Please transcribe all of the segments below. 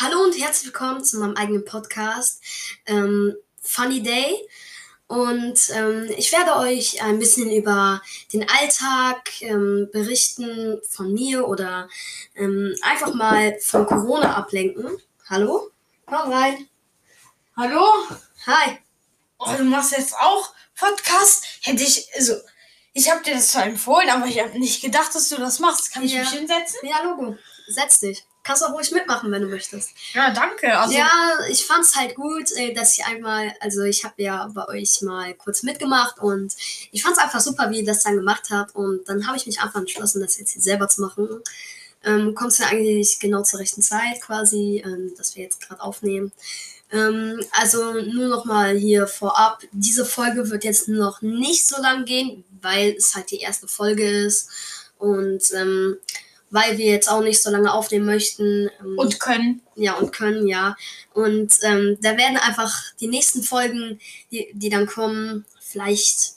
Hallo und herzlich willkommen zu meinem eigenen Podcast ähm, Funny Day. Und ähm, ich werde euch ein bisschen über den Alltag ähm, berichten von mir oder ähm, einfach mal von Corona ablenken. Hallo? Komm rein. Hallo? Hi. Oh, du machst jetzt auch Podcast? Hätte ich, also, ich habe dir das zwar empfohlen, aber ich habe nicht gedacht, dass du das machst. Kann ich Ja. mich hinsetzen? Ja, Logo. Setz dich. Kannst auch ruhig mitmachen, wenn du möchtest. Ja, danke. Also, ja, ich fand's halt gut, äh, dass ich einmal, also ich habe ja bei euch mal kurz mitgemacht und ich fand's einfach super, wie ihr das dann gemacht habt und dann habe ich mich einfach entschlossen, das jetzt hier selber zu machen. Ähm, kommst ja eigentlich genau zur rechten Zeit quasi, ähm, dass wir jetzt gerade aufnehmen. Ähm, also nur noch mal hier vorab, diese Folge wird jetzt noch nicht so lang gehen, weil es halt die erste Folge ist und ähm, weil wir jetzt auch nicht so lange aufnehmen möchten. Ähm, und können. ja, und können, ja. Und ähm, da werden einfach die nächsten Folgen, die, die dann kommen, vielleicht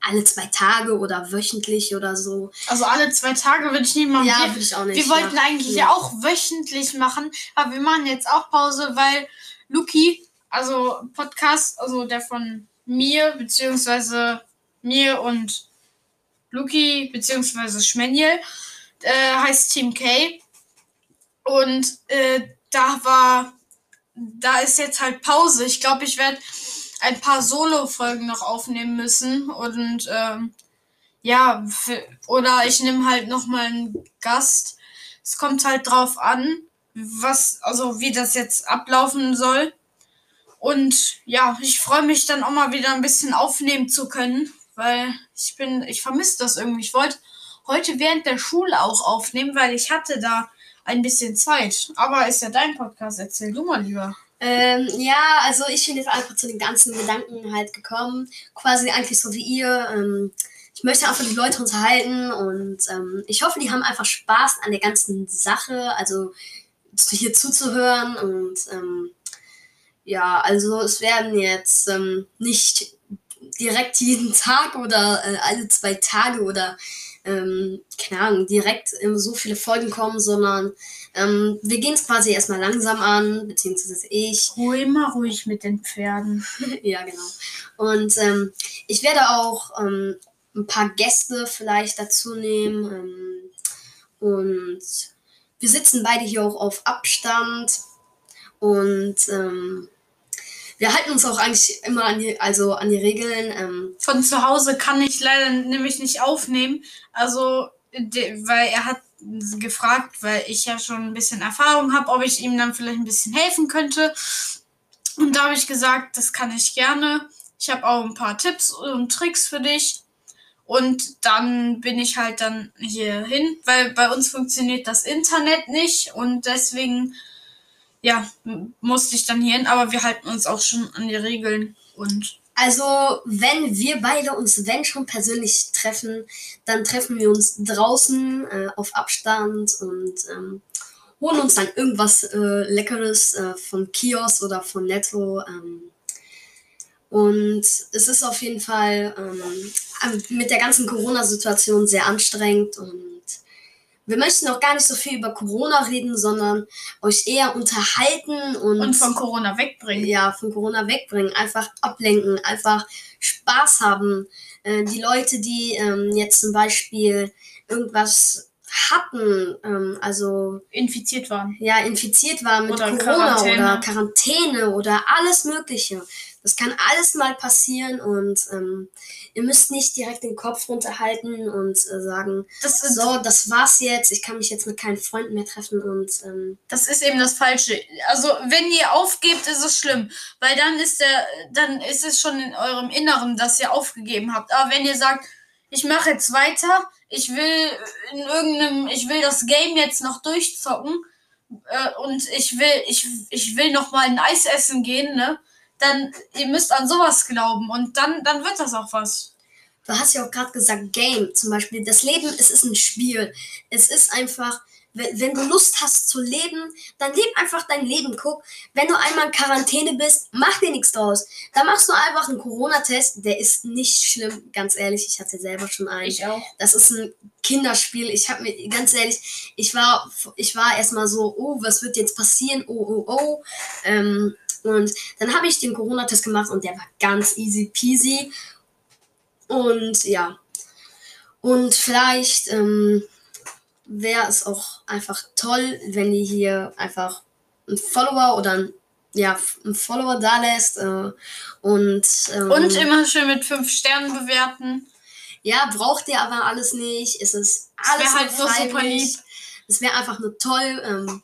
alle zwei Tage oder wöchentlich oder so. Also alle zwei Tage würde ich nicht machen. Ja, würde ich auch nicht. wir wollten ja. eigentlich Ja. auch wöchentlich machen, aber wir machen jetzt auch Pause, weil Luki, also Podcast, also der von mir, beziehungsweise mir und Luki, beziehungsweise Schmenjel, äh, heißt Team K. Und äh, da war, da ist jetzt halt Pause. Ich glaube, ich werde ein paar Solo-Folgen noch aufnehmen müssen und ähm, ja, oder ich nehme halt noch mal einen Gast. Es kommt halt drauf an, was, also wie das jetzt ablaufen soll. Und ja, ich freue mich dann auch mal wieder ein bisschen aufnehmen zu können, weil ich bin, ich vermisse das irgendwie. Ich wollte heute während der Schule auch aufnehmen, weil ich hatte da ein bisschen Zeit. Aber ist ja dein Podcast, erzähl du mal lieber. Ähm, ja, also ich bin jetzt einfach zu den ganzen Gedanken halt gekommen. Quasi eigentlich so wie ihr. Ähm, ich möchte einfach die Leute unterhalten und ähm, ich hoffe, die haben einfach Spaß an der ganzen Sache, also hier zuzuhören und ähm, ja, also es werden jetzt ähm, nicht direkt jeden Tag oder äh, alle zwei Tage oder ähm, keine Ahnung, direkt so viele Folgen kommen, sondern ähm, wir gehen es quasi erstmal langsam an, beziehungsweise ich. Ruhe immer ruhig mit den Pferden. ja, genau. Und ähm, ich werde auch ähm, ein paar Gäste vielleicht dazu nehmen. Ähm, und wir sitzen beide hier auch auf Abstand. Und ähm, wir halten uns auch eigentlich immer an die, also an die Regeln. Ähm, Von zu Hause kann ich leider nämlich nicht aufnehmen. Also, weil er hat gefragt, weil ich ja schon ein bisschen Erfahrung habe, ob ich ihm dann vielleicht ein bisschen helfen könnte. Und da habe ich gesagt, das kann ich gerne. Ich habe auch ein paar Tipps und Tricks für dich. Und dann bin ich halt dann hier hin, weil bei uns funktioniert das Internet nicht und deswegen, ja, musste ich dann hier hin. Aber wir halten uns auch schon an die Regeln und Also, wenn wir beide uns, wenn schon persönlich treffen, dann treffen wir uns draußen äh, auf Abstand und ähm, holen uns dann irgendwas äh, Leckeres äh, vom Kiosk oder von Netto. Ähm, und es ist auf jeden Fall ähm, an- mit der ganzen Corona-Situation sehr anstrengend und wir möchten auch gar nicht so viel über Corona reden, sondern euch eher unterhalten und, und von Corona wegbringen. ja, von Corona wegbringen, einfach ablenken, einfach Spaß haben. Äh, die Leute, die ähm, jetzt zum Beispiel irgendwas hatten, ähm, also infiziert waren. ja, infiziert waren mit Oder Corona Quarantäne. oder Quarantäne oder alles Mögliche. Das kann alles mal passieren und ähm, ihr müsst nicht direkt den Kopf runterhalten und äh, sagen, Das ist, so, das war's jetzt, ich kann mich jetzt mit keinen Freunden mehr treffen und ähm, das ist eben das Falsche. Also wenn ihr aufgebt, ist es schlimm, weil dann ist der, dann ist es schon in eurem Inneren, dass ihr aufgegeben habt. Aber wenn ihr sagt, ich mache jetzt weiter, ich will in irgendeinem, ich will das Game jetzt noch durchzocken äh, und ich will, ich, ich will noch mal ein Eis essen gehen, ne? Dann ihr müsst an sowas glauben und dann, dann wird das auch was. Du hast ja auch gerade gesagt, Game zum Beispiel. Das Leben, es ist ein Spiel. Es ist einfach, wenn, du Lust hast zu leben, dann leb einfach dein Leben. Guck, wenn du einmal in Quarantäne bist, mach dir nichts draus. Dann machst du einfach einen Corona-Test, der ist nicht schlimm, ganz ehrlich. Ich hatte selber schon einen. Ich auch. Das ist ein Kinderspiel. Ich habe mir, ganz ehrlich, ich war, ich war erstmal so, oh, was wird jetzt passieren? Oh, oh, oh. Ähm, und dann habe ich den Corona-Test gemacht und der war ganz easy peasy. Und ja. Und vielleicht ähm, wäre es auch einfach toll, wenn ihr hier einfach einen Follower oder ein, ja, einen Follower da lässt. Äh, und, ähm, Und immer schön mit fünf Sternen bewerten. ja, braucht ihr aber alles nicht. Es ist alles halt so super lieb. Es wäre einfach nur toll. Ähm,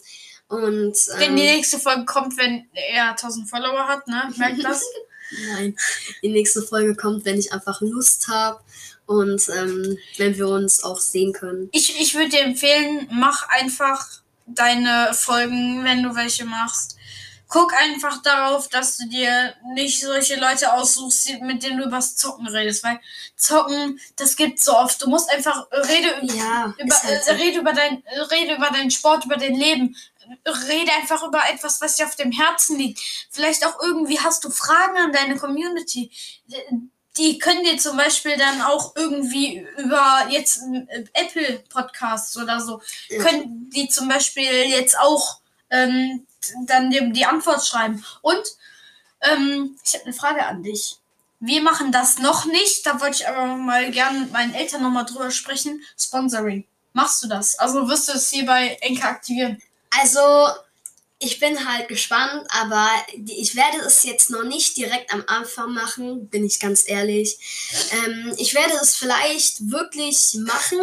und Wenn die ähm, nächste Folge kommt, wenn er 1000 Follower hat, ne? Merkt das? Nein, die nächste Folge kommt, wenn ich einfach Lust habe und ähm, wenn wir uns auch sehen können. Ich, ich würde dir empfehlen, mach einfach deine Folgen, wenn du welche machst. Guck einfach darauf, dass du dir nicht solche Leute aussuchst, mit denen du übers Zocken redest, weil Zocken, das gibt's so oft. Du musst einfach äh, rede Ja, über, halt äh, so. rede über dein äh, rede über deinen Sport, über dein Leben. Rede einfach über etwas, was dir auf dem Herzen liegt. Vielleicht auch irgendwie hast du Fragen an deine Community. Die können dir zum Beispiel dann auch irgendwie über jetzt äh, Apple Podcasts oder so, Ja. können die zum Beispiel jetzt auch ähm, dann dir die Antwort schreiben. Und ähm, ich habe eine Frage an dich. Wir machen das noch nicht, da wollte ich aber mal gerne mit meinen Eltern nochmal drüber sprechen. Sponsoring. Machst du das? Also wirst du es hier bei Enka aktivieren? Also, ich bin halt gespannt, aber ich werde es jetzt noch nicht direkt am Anfang machen, bin ich ganz ehrlich. Ähm, ich werde es vielleicht wirklich machen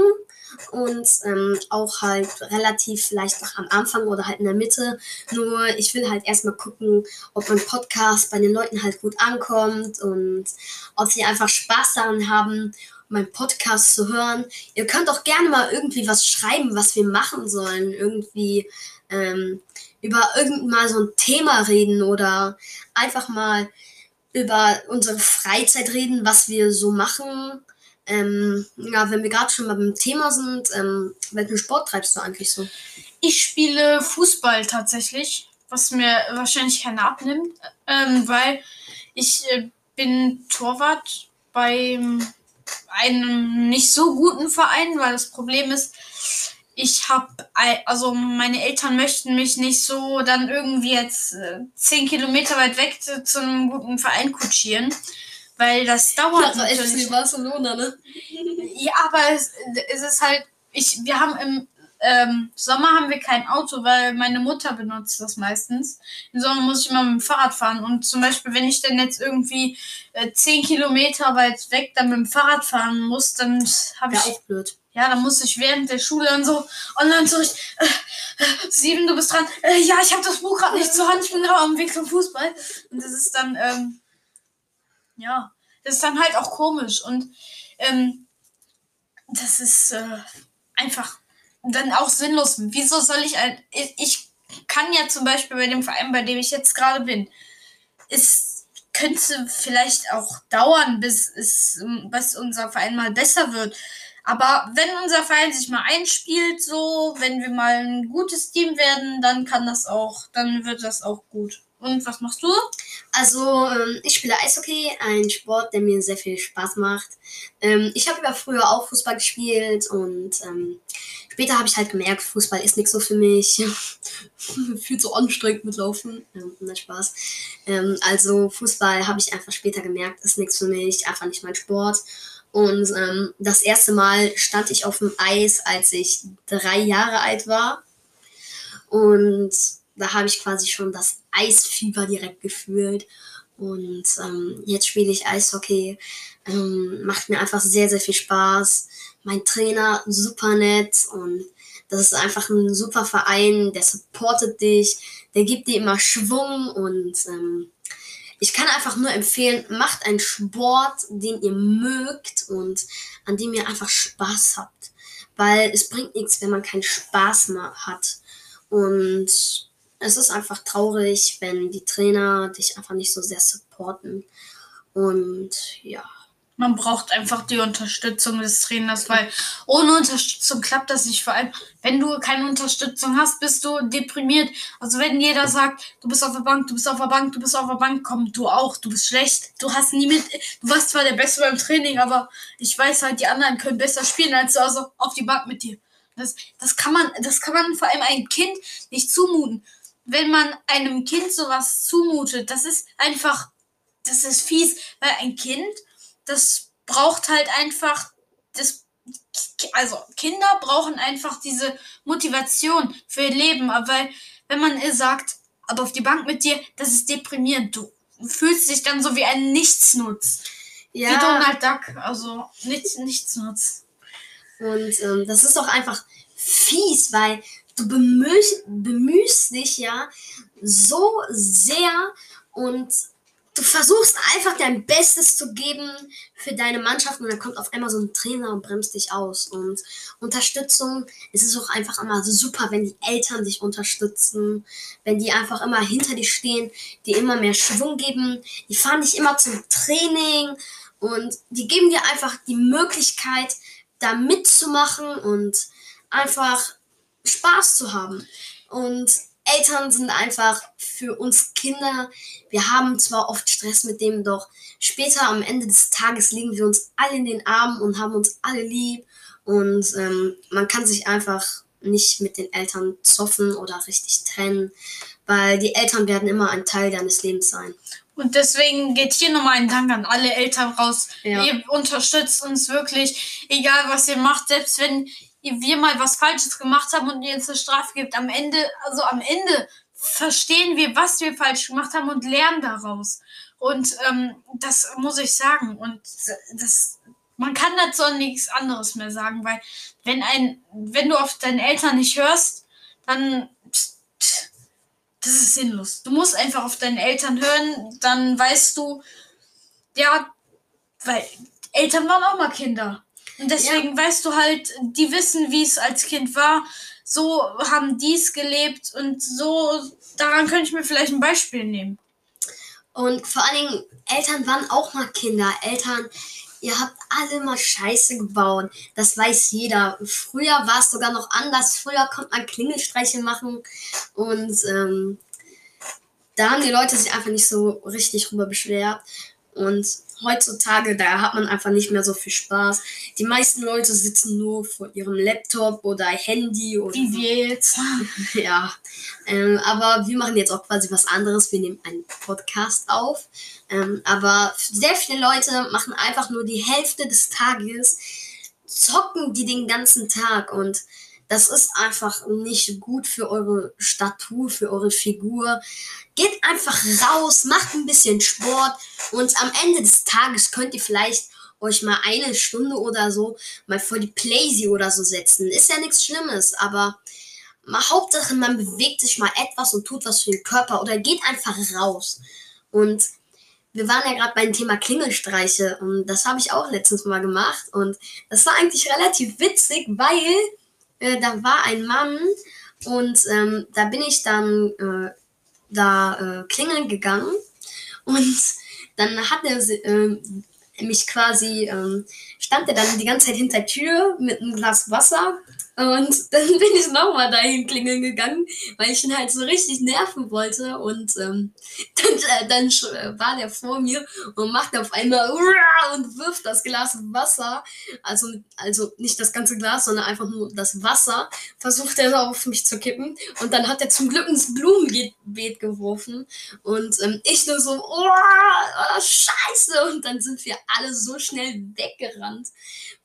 und ähm, auch halt relativ vielleicht noch am Anfang oder halt in der Mitte. Nur ich will halt erstmal gucken, ob mein Podcast bei den Leuten halt gut ankommt und ob sie einfach Spaß daran haben, meinen Podcast zu hören. Ihr könnt auch gerne mal irgendwie was schreiben, was wir machen sollen. Irgendwie ähm, über irgend mal so ein Thema reden oder einfach mal über unsere Freizeit reden, was wir so machen. Ähm, ja, wenn wir gerade schon mal beim Thema sind, ähm, welchen Sport treibst du eigentlich so? Ich spiele Fußball tatsächlich, was mir wahrscheinlich keiner abnimmt, ähm, weil ich äh, bin Torwart bei einem nicht so guten Verein, weil das Problem ist, ich habe, also meine Eltern möchten mich nicht so dann irgendwie jetzt äh, zehn Kilometer weit weg zu, zu einem guten Verein kutschieren, weil das dauert natürlich. Barcelona, ne? Ja, aber es, es ist halt, ich, wir haben im ähm, Sommer haben wir kein Auto, weil meine Mutter benutzt das meistens. Im Sommer muss ich immer mit dem Fahrrad fahren. Und zum Beispiel, wenn ich dann jetzt irgendwie äh, 10 Kilometer weit weg dann mit dem Fahrrad fahren muss, dann habe ich, auch blöd. Ja, dann muss ich während der Schule dann so online ich, äh, äh, Steven, du bist dran. Äh, ja, ich habe das Buch gerade nicht zur Hand, ich bin gerade am Weg zum Fußball. Und das ist dann, ähm, ja, das ist dann halt auch komisch. Und ähm, das ist äh, einfach dann auch sinnlos. Wieso soll ich ein. Ich, ich kann ja zum Beispiel bei dem Verein, bei dem ich jetzt gerade bin, es könnte vielleicht auch dauern, bis, es, bis unser Verein mal besser wird. Aber wenn unser Verein sich mal einspielt, so, wenn wir mal ein gutes Team werden, dann kann das auch, dann wird das auch gut. Und was machst du? Also, ähm, ich spiele Eishockey, ein Sport, der mir sehr viel Spaß macht. Ähm, ich habe ja früher auch Fußball gespielt und ähm, später habe ich halt gemerkt, Fußball ist nichts so für mich. viel zu anstrengend mit Laufen. Nein, Spaß. Also, Fußball habe ich einfach später gemerkt, ist nichts für mich, einfach nicht mein Sport. Und ähm, das erste Mal stand ich auf dem Eis, als ich drei Jahre alt war. Und da habe ich quasi schon das Eisfieber direkt gefühlt. Und ähm, jetzt spiele ich Eishockey. Ähm, macht mir einfach sehr, sehr viel Spaß. Mein Trainer super nett und das ist einfach ein super Verein, der supportet dich, der gibt dir immer Schwung und ähm, ich kann einfach nur empfehlen, macht einen Sport, den ihr mögt und an dem ihr einfach Spaß habt. Weil es bringt nichts, wenn man keinen Spaß mehr hat. Und es ist einfach traurig, wenn die Trainer dich einfach nicht so sehr supporten. Und ja. Man braucht einfach die Unterstützung des Trainers, weil ohne Unterstützung klappt das nicht. Vor allem, wenn du keine Unterstützung hast, bist du deprimiert. Also wenn jeder sagt, du bist auf der Bank, du bist auf der Bank, du bist auf der Bank, komm, du auch, du bist schlecht. Du hast nie mit, du warst zwar der Beste beim Training, aber ich weiß halt, die anderen können besser spielen als du, also auf die Bank mit dir. Das, das kann man, das kann man vor allem einem Kind nicht zumuten. Wenn man einem Kind sowas zumutet, das ist einfach, das ist fies, weil ein Kind das braucht halt einfach, das, also Kinder brauchen einfach diese Motivation für ihr Leben, weil wenn man ihr sagt, aber auf die Bank mit dir, das ist deprimierend, du fühlst dich dann so wie ein Nichtsnutz. Ja. Wie Donald Duck, also nichts, Nichtsnutz. Und ähm, das ist auch einfach fies, weil du bemühst, bemühst dich ja so sehr und du versuchst einfach dein Bestes zu geben für deine Mannschaft und dann kommt auf einmal so ein Trainer und bremst dich aus. Und Unterstützung, es ist auch einfach immer super, wenn die Eltern dich unterstützen, wenn die einfach immer hinter dir stehen, die immer mehr Schwung geben, die fahren dich immer zum Training und die geben dir einfach die Möglichkeit, da mitzumachen und einfach Spaß zu haben. Und Eltern sind einfach für uns Kinder. Wir haben zwar oft Stress mit dem, doch später am Ende des Tages legen wir uns alle in den Armen und haben uns alle lieb. Und ähm, man kann sich einfach nicht mit den Eltern zoffen oder richtig trennen, weil die Eltern werden immer ein Teil deines Lebens sein. Und deswegen geht hier nochmal ein Dank an alle Eltern raus. Ja. Ihr unterstützt uns wirklich, egal was ihr macht, selbst wenn wir mal was Falsches gemacht haben und ihr uns eine Strafe gibt. Am Ende, also am Ende verstehen wir, was wir falsch gemacht haben und lernen daraus. Und ähm, das muss ich sagen. Und das, man kann dazu nichts anderes mehr sagen, weil wenn ein, wenn du auf deine Eltern nicht hörst, dann das ist sinnlos. Du musst einfach auf deine Eltern hören, dann weißt du, ja, weil Eltern waren auch mal Kinder. Und deswegen ja. weißt du halt, die wissen, wie es als Kind war. So haben die es gelebt und so, daran könnte ich mir vielleicht ein Beispiel nehmen. Und vor allen Dingen, Eltern waren auch mal Kinder. Eltern, ihr habt alle mal Scheiße gebaut. Das weiß jeder. Früher war es sogar noch anders. Früher konnte man Klingelstreiche machen und ähm, da haben die Leute sich einfach nicht so richtig drüber beschwert. Und heutzutage, da hat man einfach nicht mehr so viel Spaß. Die meisten Leute sitzen nur vor ihrem Laptop oder Handy oder. Wie wir jetzt. ja. Ähm, aber wir machen jetzt auch quasi was anderes. Wir nehmen einen Podcast auf. Ähm, aber sehr viele Leute machen einfach nur die Hälfte des Tages, zocken die den ganzen Tag und das ist einfach nicht gut für eure Statur, für eure Figur. Geht einfach raus, macht ein bisschen Sport und am Ende des Tages könnt ihr vielleicht euch mal eine Stunde oder so mal vor die Playsee oder so setzen. Ist ja nichts Schlimmes, aber mal Hauptsache man bewegt sich mal etwas und tut was für den Körper oder geht einfach raus. Und wir waren ja gerade beim Thema Klingelstreiche und das habe ich auch letztens mal gemacht und das war eigentlich relativ witzig, weil äh, da war ein Mann und ähm, da bin ich dann äh, da äh, klingeln gegangen. Und dann hat er äh, mich quasi, ähm, stand er dann die ganze Zeit hinter der Tür mit einem Glas Wasser und dann bin ich nochmal dahin klingeln gegangen, weil ich ihn halt so richtig nerven wollte. Und ähm, dann, äh, dann äh, war der vor mir und macht auf einmal und wirft das Glas Wasser. Also, also nicht das ganze Glas, sondern einfach nur das Wasser. Versucht er auf mich zu kippen. Und dann hat er zum Glück ins Blumenbeet geworfen. Und ähm, ich nur so, oh, oh, scheiße. Und dann sind wir alle so schnell weggerannt.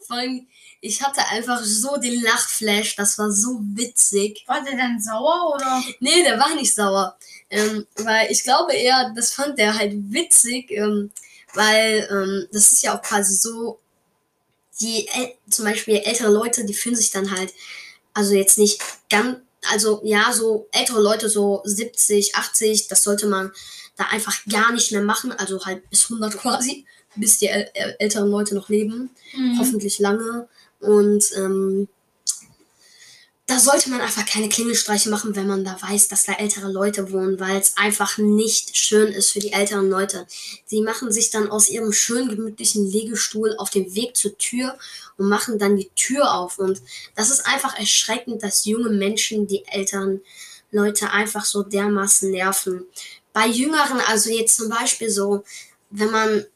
Vor allem, ich hatte einfach so den Lachflash, das war so witzig. War der denn sauer oder? Nee, der war nicht sauer. Ähm, weil ich glaube eher, das fand der halt witzig, ähm, weil ähm, das ist ja auch quasi so, die zum Beispiel ältere Leute, die fühlen sich dann halt, also jetzt nicht ganz, also ja, so ältere Leute, so 70, 80, das sollte man da einfach gar nicht mehr machen, also halt bis 100 quasi, bis die älteren Leute noch leben, mhm. hoffentlich lange. Und ähm, da sollte man einfach keine Klingelstreiche machen, wenn man da weiß, dass da ältere Leute wohnen, weil es einfach nicht schön ist für die älteren Leute. Sie machen sich dann aus ihrem schönen, gemütlichen Liegestuhl auf den Weg zur Tür und machen dann die Tür auf. Und das ist einfach erschreckend, dass junge Menschen die älteren Leute einfach so dermaßen nerven. Bei Jüngeren, also jetzt zum Beispiel so, wenn man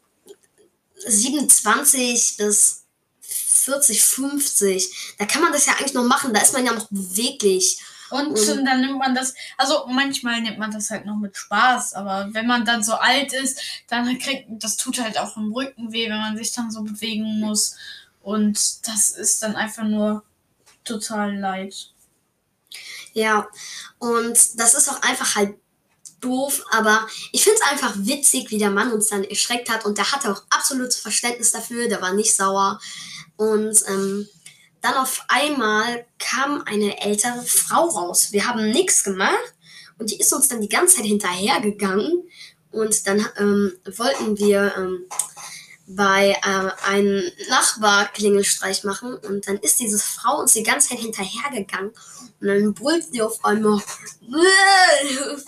27 bis 40, 50. Da kann man das ja eigentlich noch machen. Da ist man ja noch beweglich. Und, und, dann nimmt man das, also manchmal nimmt man das halt noch mit Spaß, aber wenn man dann so alt ist, dann kriegt, das tut halt auch im Rücken weh, wenn man sich dann so bewegen muss. Und das ist dann einfach nur total leid. Ja, und das ist auch einfach halt doof, aber ich finde es einfach witzig, wie der Mann uns dann erschreckt hat und der hatte auch absolutes Verständnis dafür, der war nicht sauer. Und ähm, dann auf einmal kam eine ältere Frau raus. Wir haben nichts gemacht und die ist uns dann die ganze Zeit hinterhergegangen. Und dann ähm, wollten wir ähm, bei äh, einem Nachbar Klingelstreich machen und dann ist diese Frau uns die ganze Zeit hinterhergegangen und dann brüllt sie auf einmal.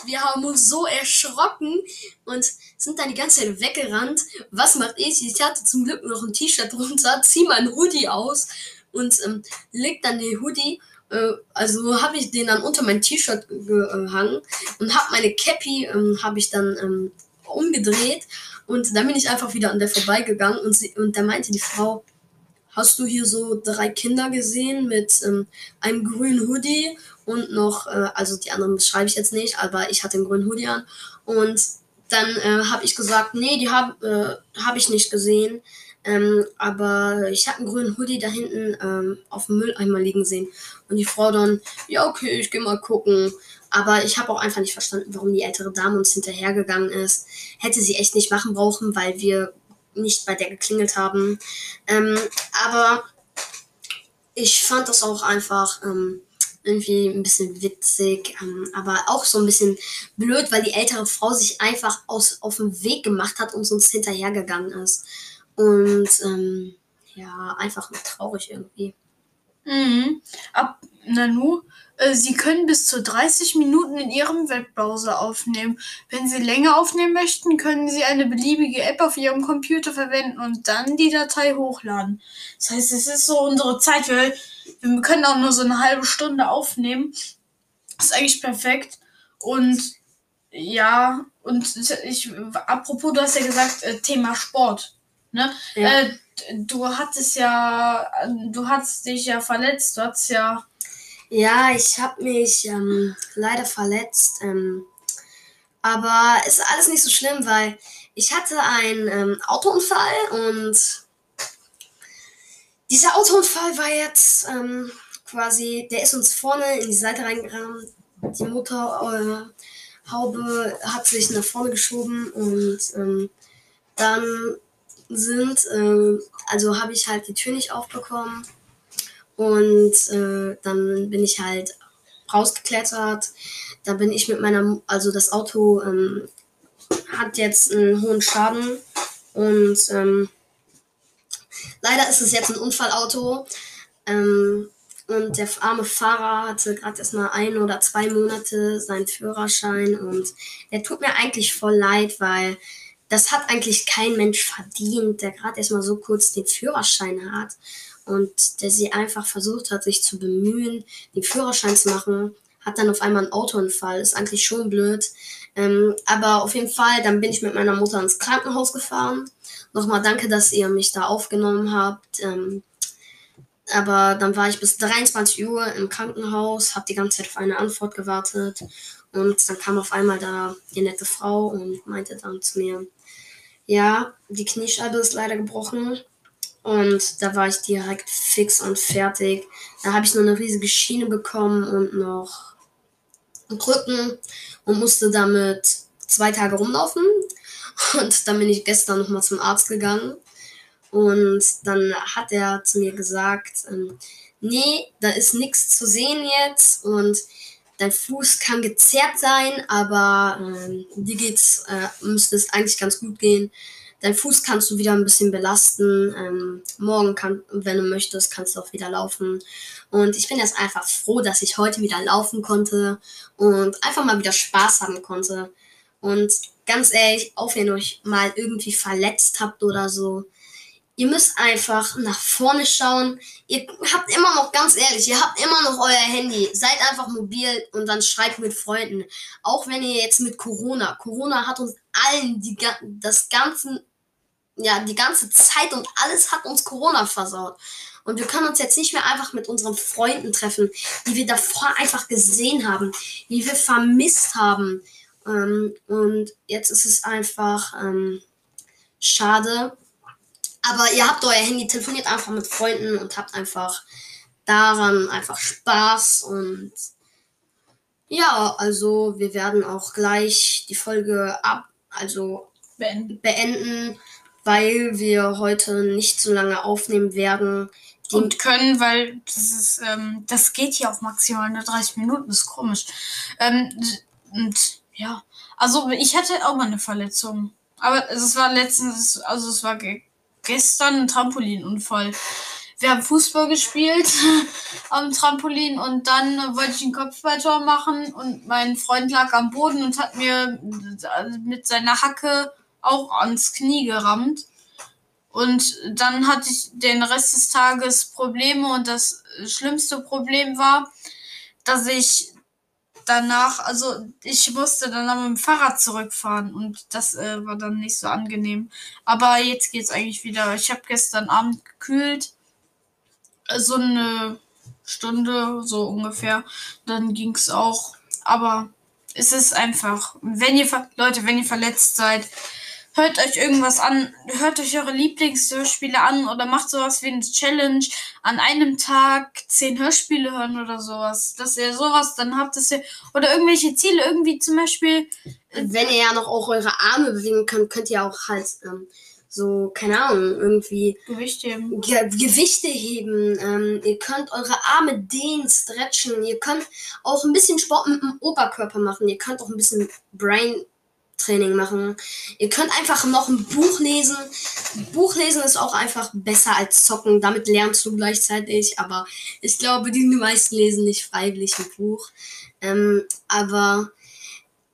Wir haben uns so erschrocken und sind dann die ganze Zeit weggerannt. Was macht ich? Ich hatte zum Glück noch ein T-Shirt drunter, zieh mein Hoodie aus und ähm, leg dann den Hoodie. Äh, also habe ich den dann unter mein T-Shirt gehangen und habe meine Cappy ähm, habe ich dann ähm, umgedreht und dann bin ich einfach wieder an der vorbeigegangen und, sie, und da meinte die Frau, hast du hier so drei Kinder gesehen mit ähm, einem grünen Hoodie und noch, äh, also die anderen beschreibe ich jetzt nicht, aber ich hatte einen grünen Hoodie an. Und dann äh, habe ich gesagt, nee, die habe äh, hab ich nicht gesehen. Ähm, aber ich habe einen grünen Hoodie da hinten ähm, auf dem Mülleimer liegen sehen. Und die Frau dann, ja, okay, ich gehe mal gucken. Aber ich habe auch einfach nicht verstanden, warum die ältere Dame uns hinterhergegangen ist. Hätte sie echt nicht machen brauchen, weil wir nicht bei der geklingelt haben. Ähm, aber ich fand das auch einfach ähm, irgendwie ein bisschen witzig, ähm, aber auch so ein bisschen blöd, weil die ältere Frau sich einfach aus, auf den Weg gemacht hat und uns hinterhergegangen ist. Und ähm, ja, einfach traurig irgendwie. Mhm. Ab Nanu, äh, Sie können bis zu 30 Minuten in Ihrem Webbrowser aufnehmen. Wenn Sie länger aufnehmen möchten, können Sie eine beliebige App auf Ihrem Computer verwenden und dann die Datei hochladen. Das heißt, es ist so unsere Zeit. Wir, wir können auch nur so eine halbe Stunde aufnehmen. Ist eigentlich perfekt. Und ja, und ich, apropos, du hast ja gesagt, äh, Thema Sport. Ne? Ja. Äh, du hattest ja, du hast dich ja verletzt, du hattest ja. Ja, ich habe mich ähm, leider verletzt. Ähm, aber ist alles nicht so schlimm, weil ich hatte einen ähm, Autounfall und dieser Autounfall war jetzt ähm, quasi, der ist uns vorne in die Seite reingerannt. Die Motorhaube äh, hat sich nach vorne geschoben und ähm, dann sind, äh, also habe ich halt die Tür nicht aufbekommen. Und äh, dann bin ich halt rausgeklettert. Da bin ich mit meiner, also das Auto ähm, hat jetzt einen hohen Schaden. Und ähm, leider ist es jetzt ein Unfallauto. Ähm, und der arme Fahrer hatte gerade erst mal ein oder zwei Monate seinen Führerschein. Und der tut mir eigentlich voll leid, weil das hat eigentlich kein Mensch verdient, der gerade erstmal so kurz den Führerschein hat und der sie einfach versucht hat, sich zu bemühen, den Führerschein zu machen, hat dann auf einmal einen Autounfall. Ist eigentlich schon blöd. Ähm, aber auf jeden Fall, dann bin ich mit meiner Mutter ins Krankenhaus gefahren. Nochmal danke, dass ihr mich da aufgenommen habt. Ähm, aber dann war ich bis 23 Uhr im Krankenhaus, habe die ganze Zeit auf eine Antwort gewartet. Und dann kam auf einmal da die nette Frau und meinte dann zu mir, ja, die Kniescheibe ist leider gebrochen. Und da war ich direkt fix und fertig. Da habe ich nur eine riesige Schiene bekommen und noch Krücken und musste damit zwei Tage rumlaufen. Und dann bin ich gestern nochmal zum Arzt gegangen. Und dann hat er zu mir gesagt, ähm, nee, da ist nichts zu sehen jetzt. Und dein Fuß kann gezerrt sein, aber ähm, dir geht's, äh, müsste es eigentlich ganz gut gehen. dein Fuß kannst du wieder ein bisschen belasten. Ähm, morgen, kann, wenn du möchtest, kannst du auch wieder laufen. Und ich bin jetzt einfach froh, dass ich heute wieder laufen konnte und einfach mal wieder Spaß haben konnte. Und ganz ehrlich, auch wenn ihr euch mal irgendwie verletzt habt oder so, ihr müsst einfach nach vorne schauen. Ihr habt immer noch, ganz ehrlich, ihr habt immer noch euer Handy. Seid einfach mobil und dann schreibt mit Freunden. Auch wenn ihr jetzt mit Corona, Corona hat uns allen die, das ganze, ja, die ganze Zeit und alles hat uns Corona versaut. Und wir können uns jetzt nicht mehr einfach mit unseren Freunden treffen, die wir davor einfach gesehen haben, die wir vermisst haben. Ähm, und jetzt ist es einfach ähm, schade, aber ihr habt euer Handy, telefoniert einfach mit Freunden und habt einfach daran einfach Spaß und ja, also wir werden auch gleich die Folge ab, also beenden, beenden weil wir heute nicht so lange aufnehmen werden. und können, weil das ist, ähm, das geht hier auch maximal nur 30 Minuten, ist komisch. Ähm, und ja, also ich hatte auch mal eine Verletzung. Aber es war letztens, also es war gestern ein Trampolinunfall. Wir haben Fußball gespielt am Trampolin und dann wollte ich ein Kopfballtor machen und mein Freund lag am Boden und hat mir mit seiner Hacke auch ans Knie gerammt. Und dann hatte ich den Rest des Tages Probleme und das schlimmste Problem war, dass ich danach, also ich musste dann mit dem Fahrrad zurückfahren und das äh, war dann nicht so angenehm. Aber jetzt geht's eigentlich wieder. Ich habe gestern Abend gekühlt, so eine Stunde so ungefähr. Dann ging's auch. Aber es ist einfach, wenn ihr Leute, wenn ihr verletzt seid, hört euch irgendwas an, hört euch eure Lieblingshörspiele an oder macht sowas wie eine Challenge an einem Tag zehn Hörspiele hören oder sowas. Dass ihr sowas dann habt, dass ihr oder irgendwelche Ziele irgendwie zum Beispiel. Wenn ihr ja noch auch eure Arme bewegen könnt, könnt ihr auch halt ähm, so, keine Ahnung, irgendwie Gewichte heben. Ge Gewichte heben. Ähm, ihr könnt eure Arme dehnen, stretchen. Ihr könnt auch ein bisschen Sport mit dem Oberkörper machen. Ihr könnt auch ein bisschen Brain Training machen. Ihr könnt einfach noch ein Buch lesen. Buch lesen ist auch einfach besser als zocken. Damit lernst du gleichzeitig. Aber ich glaube, die meisten lesen nicht freiwillig ein Buch. Ähm, aber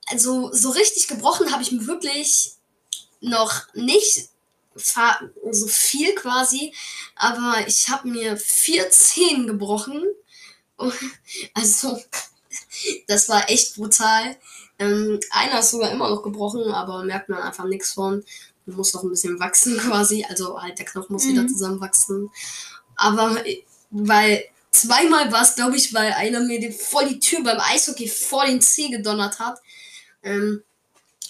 also so richtig gebrochen habe ich mir wirklich noch nicht so viel quasi. Aber ich habe mir vier Zehen gebrochen. Also das war echt brutal. Ähm, einer ist sogar immer noch gebrochen, aber merkt man einfach nichts von. Man muss noch ein bisschen wachsen quasi. Also halt der Knochen muss mhm. wieder zusammenwachsen. Aber weil zweimal war es, glaube ich, weil einer mir vor die Tür beim Eishockey vor den Zeh gedonnert hat. Ähm,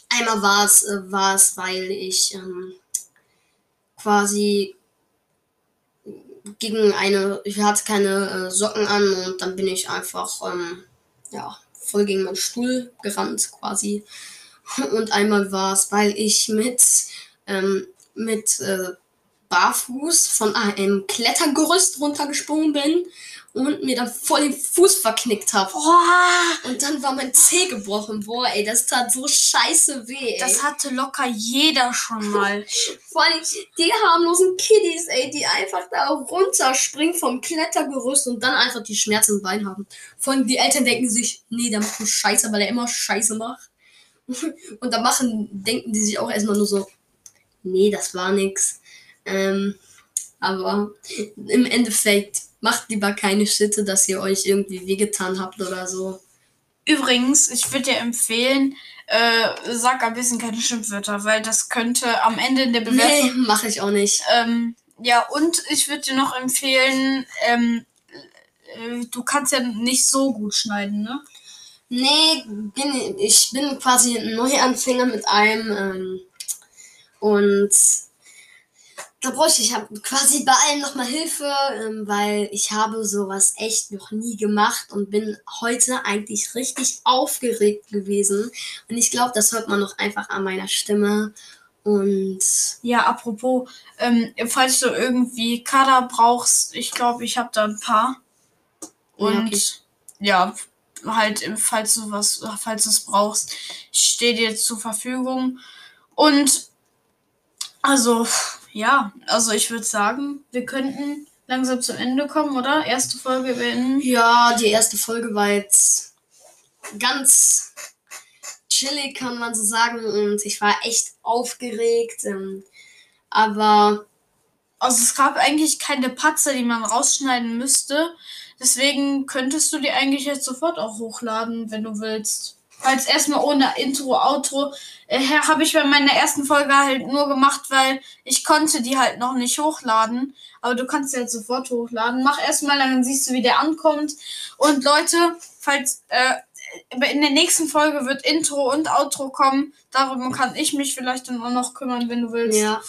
einmal war es, äh, war es, weil ich ähm, quasi gegen eine, ich hatte keine äh, Socken an und dann bin ich einfach, ähm, ja, voll gegen meinen Stuhl gerannt quasi. Und einmal war es, weil ich mit, ähm, mit äh, barfuß von einem Klettergerüst runtergesprungen bin und mir dann voll den Fuß verknickt habe. Oh. Und dann war mein Zeh gebrochen. Boah, ey, das tat so scheiße weh. Ey. Das hatte locker jeder schon mal. Vor allem die harmlosen Kiddies, ey, die einfach da runterspringen vom Klettergerüst und dann einfach die Schmerzen im Bein haben. Vor allem die Eltern denken sich, nee, der macht nur Scheiße, weil er immer Scheiße macht. Und da machen, denken die sich auch erstmal nur so, nee, das war nix. Ähm, aber im Endeffekt macht lieber keine Schritte, dass ihr euch irgendwie wehgetan habt oder so. Übrigens, ich würde dir empfehlen, äh, sag ein bisschen keine Schimpfwörter, weil das könnte am Ende in der Bewertung. Nee, mache ich auch nicht. Ähm, ja, und ich würde dir noch empfehlen, ähm, äh, du kannst ja nicht so gut schneiden, ne? Nee, bin, ich bin quasi ein Neuanfänger mit einem. Ähm, und da bräuchte ich quasi bei allen nochmal Hilfe, ähm, weil ich habe sowas echt noch nie gemacht und bin heute eigentlich richtig aufgeregt gewesen. Und ich glaube, das hört man noch einfach an meiner Stimme. Und ja, apropos, ähm, falls du irgendwie Kader brauchst, ich glaube, ich habe da ein paar. Und ja, okay. ja, halt, falls du was, falls du es brauchst, ich stehe dir zur Verfügung. Und Also, ja, also ich würde sagen, wir könnten langsam zum Ende kommen, oder? Erste Folge beenden. Ja, die erste Folge war jetzt ganz chillig, kann man so sagen. Und ich war echt aufgeregt. Ähm, aber Also es gab eigentlich keine Patzer, die man rausschneiden müsste. Deswegen könntest du die eigentlich jetzt sofort auch hochladen, wenn du willst. Es erstmal ohne Intro, Outro. Äh, habe ich bei meiner ersten Folge halt nur gemacht, weil ich konnte die halt noch nicht hochladen. Aber du kannst sie jetzt sofort hochladen. Mach erstmal, dann siehst du, wie der ankommt. Und Leute, falls äh, in der nächsten Folge wird Intro und Outro kommen. Darum kann ich mich vielleicht dann auch noch kümmern, wenn du willst. ja,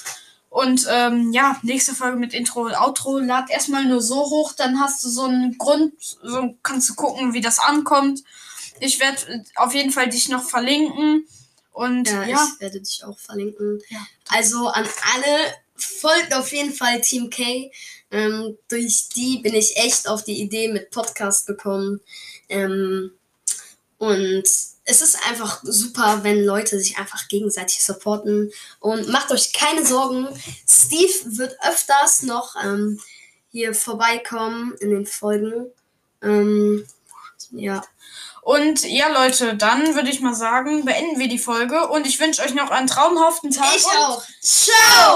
Und ähm, ja, nächste Folge mit Intro und Outro. Lad erstmal nur so hoch, dann hast du so einen Grund, so kannst du gucken, wie das ankommt. Ich werde auf jeden Fall dich noch verlinken. Und ja, ja, ich werde dich auch verlinken. Ja. Also an alle, folgt auf jeden Fall Team K. Ähm, durch die bin ich echt auf die Idee mit Podcast gekommen. Ähm, und es ist einfach super, wenn Leute sich einfach gegenseitig supporten. Und macht euch keine Sorgen. Steve wird öfters noch ähm, hier vorbeikommen in den Folgen. Ähm, ja. Und ja, Leute, dann würde ich mal sagen, beenden wir die Folge. Und ich wünsche euch noch einen traumhaften Tag. Ich auch. Ciao!